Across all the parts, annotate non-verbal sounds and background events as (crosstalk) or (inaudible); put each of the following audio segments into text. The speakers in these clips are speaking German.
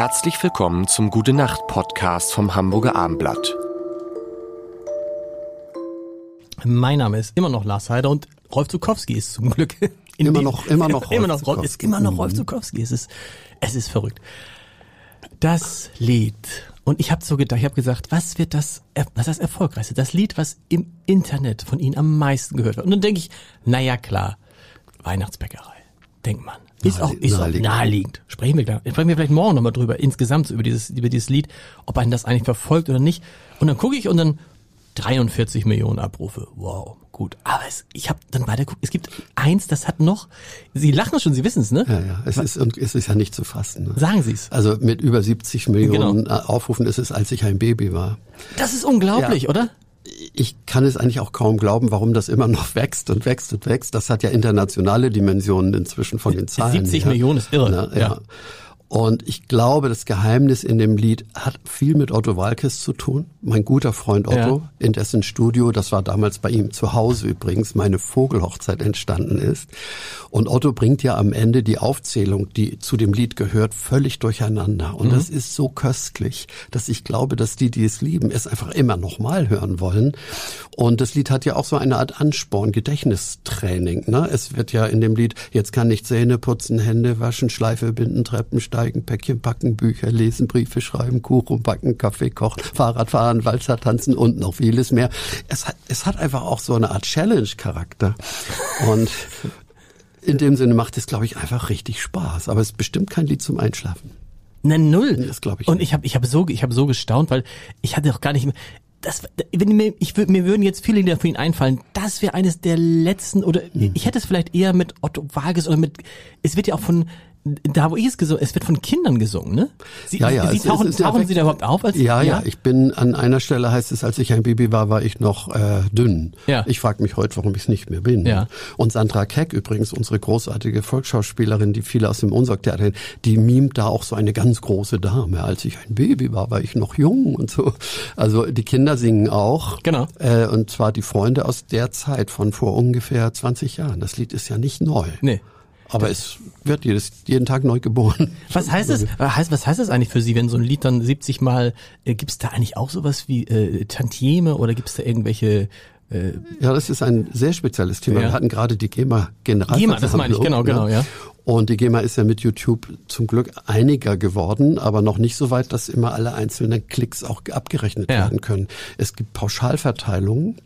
Herzlich willkommen zum Gute Nacht Podcast vom Hamburger Armblatt. Mein Name ist immer noch Lars Heider und Rolf Zukowski ist zum Glück immer noch immer noch (laughs) Rolf immer noch Rolf, ist immer noch Rolf Zukowski. Es ist es ist verrückt. Das Lied und ich habe so gedacht, ich habe gesagt, was wird das was das erfolgreichste, das Lied, was im Internet von Ihnen am meisten gehört wird. Und dann denke ich, naja klar, Weihnachtsbäckerei. Denkt man. Ist auch, ist naheliegend. auch naheliegend. Sprechen wir, gleich, sprechen wir vielleicht morgen nochmal drüber, insgesamt über dieses, über dieses Lied, ob einen das eigentlich verfolgt oder nicht. Und dann gucke ich und dann 43 Millionen Abrufe. Wow, gut. Aber es, ich habe dann weiter geguckt. Es gibt eins, das hat noch. Sie lachen schon, Sie wissen es, ne? Ja, ja. Es ist, es ist ja nicht zu fassen. Ne? Sagen Sie es. Also mit über 70 Millionen genau. Aufrufen ist es, als ich ein Baby war. Das ist unglaublich, ja. oder? Ich kann es eigentlich auch kaum glauben, warum das immer noch wächst und wächst und wächst. Das hat ja internationale Dimensionen inzwischen von den Zahlen. 70 her. Millionen ist irre. Na, ja. ja. Und ich glaube, das Geheimnis in dem Lied hat viel mit Otto Walkes zu tun. Mein guter Freund Otto, ja. in dessen Studio, das war damals bei ihm zu Hause übrigens, meine Vogelhochzeit entstanden ist. Und Otto bringt ja am Ende die Aufzählung, die zu dem Lied gehört, völlig durcheinander. Und mhm. das ist so köstlich, dass ich glaube, dass die, die es lieben, es einfach immer nochmal hören wollen. Und das Lied hat ja auch so eine Art Ansporn, Gedächtnistraining. Ne? Es wird ja in dem Lied, jetzt kann ich Zähne putzen, Hände waschen, Schleife binden, Treppen steigen steigen, Päckchen packen, Bücher lesen, Briefe schreiben, Kuchen backen, Kaffee kochen, Fahrrad fahren, Walzer tanzen und noch vieles mehr. Es hat, es hat einfach auch so eine Art Challenge-Charakter. Und in dem Sinne macht es, glaube ich, einfach richtig Spaß. Aber es ist bestimmt kein Lied zum Einschlafen. Ne, null. Das glaube ich. Und ich habe ich hab so ich habe so gestaunt, weil ich hatte auch gar nicht mehr das, wenn mir, ich würde, mir würden jetzt viele Lieder für ihn einfallen. Das wäre eines der letzten oder mhm. ich hätte es vielleicht eher mit Otto Wages oder mit. Es wird ja auch von da wo ich es gesungen, es wird von Kindern gesungen, ne? Sie, ja, ja, Sie es, tauchen, es tauchen Sie da überhaupt auf? Als, ja, ja, ja, ich bin an einer Stelle heißt es, als ich ein Baby war, war ich noch äh, dünn. Ja. Ich frage mich heute, warum ich es nicht mehr bin. Ja. Und Sandra Keck übrigens, unsere großartige Volksschauspielerin, die viele aus dem Unsorg-Theater, die mimt da auch so eine ganz große Dame. Als ich ein Baby war, war ich noch jung und so. Also die Kinder singen auch. Genau. Äh, und zwar die Freunde aus der Zeit von vor ungefähr 20 Jahren. Das Lied ist ja nicht neu. Nee. Aber es wird jedes, jeden Tag neu geboren. Was heißt es? Was heißt das eigentlich für Sie, wenn so ein Lied dann 70 Mal, äh, gibt es da eigentlich auch sowas wie äh, Tantieme oder gibt es da irgendwelche äh, ja, das ist ein sehr spezielles Thema. Ja. Wir hatten gerade die GEMA-Generalversammlung. GEMA, das meine ich, genau, genau, ja. Und die GEMA ist ja mit YouTube zum Glück einiger geworden, aber noch nicht so weit, dass immer alle einzelnen Klicks auch abgerechnet ja. werden können. Es gibt Pauschalverteilungen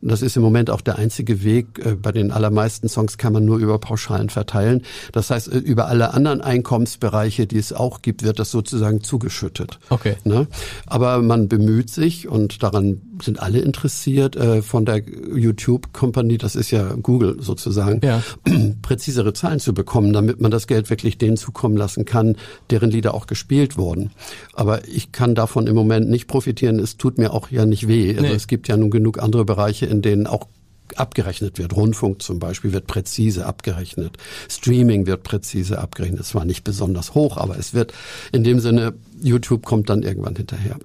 und das ist im Moment auch der einzige Weg. Äh, bei den allermeisten Songs kann man nur über Pauschalen verteilen. Das heißt, äh, über alle anderen Einkommensbereiche, die es auch gibt, wird das sozusagen zugeschüttet. Okay. Ne? Aber man bemüht sich und daran sind alle interessiert äh, von der YouTube Company, das ist ja Google sozusagen, ja. (clears throat) präzisere Zahlen zu bekommen, damit man das Geld wirklich denen zukommen lassen kann, deren Lieder auch gespielt wurden. Aber ich kann davon im Moment nicht profitieren. Es tut mir auch ja nicht weh. Also nee. es gibt ja nun genug andere Bereiche, in denen auch abgerechnet wird. Rundfunk zum Beispiel wird präzise abgerechnet. Streaming wird präzise abgerechnet. Zwar nicht besonders hoch, aber es wird in dem Sinne, YouTube kommt dann irgendwann hinterher.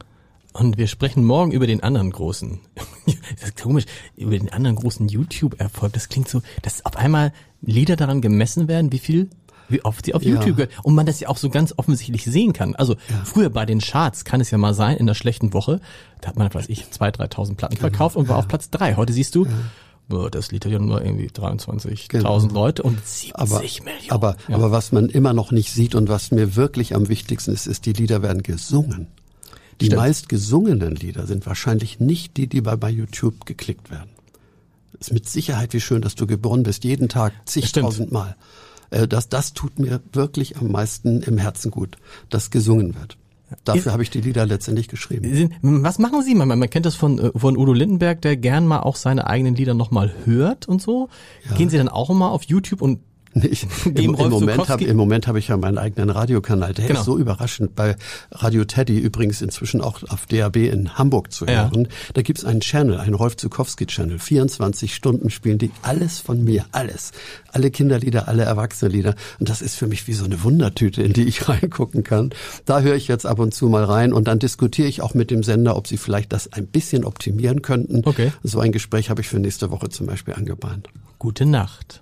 Und wir sprechen morgen über den anderen großen, (laughs) das ist komisch, über den anderen großen YouTube-Erfolg. Das klingt so, dass auf einmal Lieder daran gemessen werden, wie viel wie oft sie auf ja. YouTube gehört. Und man das ja auch so ganz offensichtlich sehen kann. Also ja. früher bei den Charts kann es ja mal sein, in der schlechten Woche, da hat man, weiß ich, zwei, dreitausend Platten verkauft und war auf Platz drei. Heute siehst du, oh, das Lied hat ja nur irgendwie 23.000 genau. Leute und 70 aber, Millionen. Aber, ja. aber was man immer noch nicht sieht und was mir wirklich am wichtigsten ist, ist, die Lieder werden gesungen. Die Stimmt. meist gesungenen Lieder sind wahrscheinlich nicht die, die bei, bei YouTube geklickt werden. Ist mit Sicherheit wie schön, dass du geboren bist, jeden Tag zigtausend Mal. Äh, das, das tut mir wirklich am meisten im Herzen gut, dass gesungen wird. Dafür habe ich die Lieder letztendlich geschrieben. Was machen Sie? Man, man kennt das von, äh, von Udo Lindenberg, der gern mal auch seine eigenen Lieder nochmal hört und so. Ja. Gehen Sie dann auch mal auf YouTube und (laughs) ich, im, im, Moment hab, Im Moment habe ich ja meinen eigenen Radiokanal. Der genau. ist so überraschend. Bei Radio Teddy übrigens inzwischen auch auf DAB in Hamburg zu hören. Ja. Da gibt's einen Channel, einen Rolf Zukowski-Channel. 24 Stunden spielen die alles von mir, alles. Alle Kinderlieder, alle Erwachsenenlieder. Und das ist für mich wie so eine Wundertüte, in die ich (laughs) reingucken kann. Da höre ich jetzt ab und zu mal rein und dann diskutiere ich auch mit dem Sender, ob sie vielleicht das ein bisschen optimieren könnten. Okay. So ein Gespräch habe ich für nächste Woche zum Beispiel angebahnt. Gute Nacht.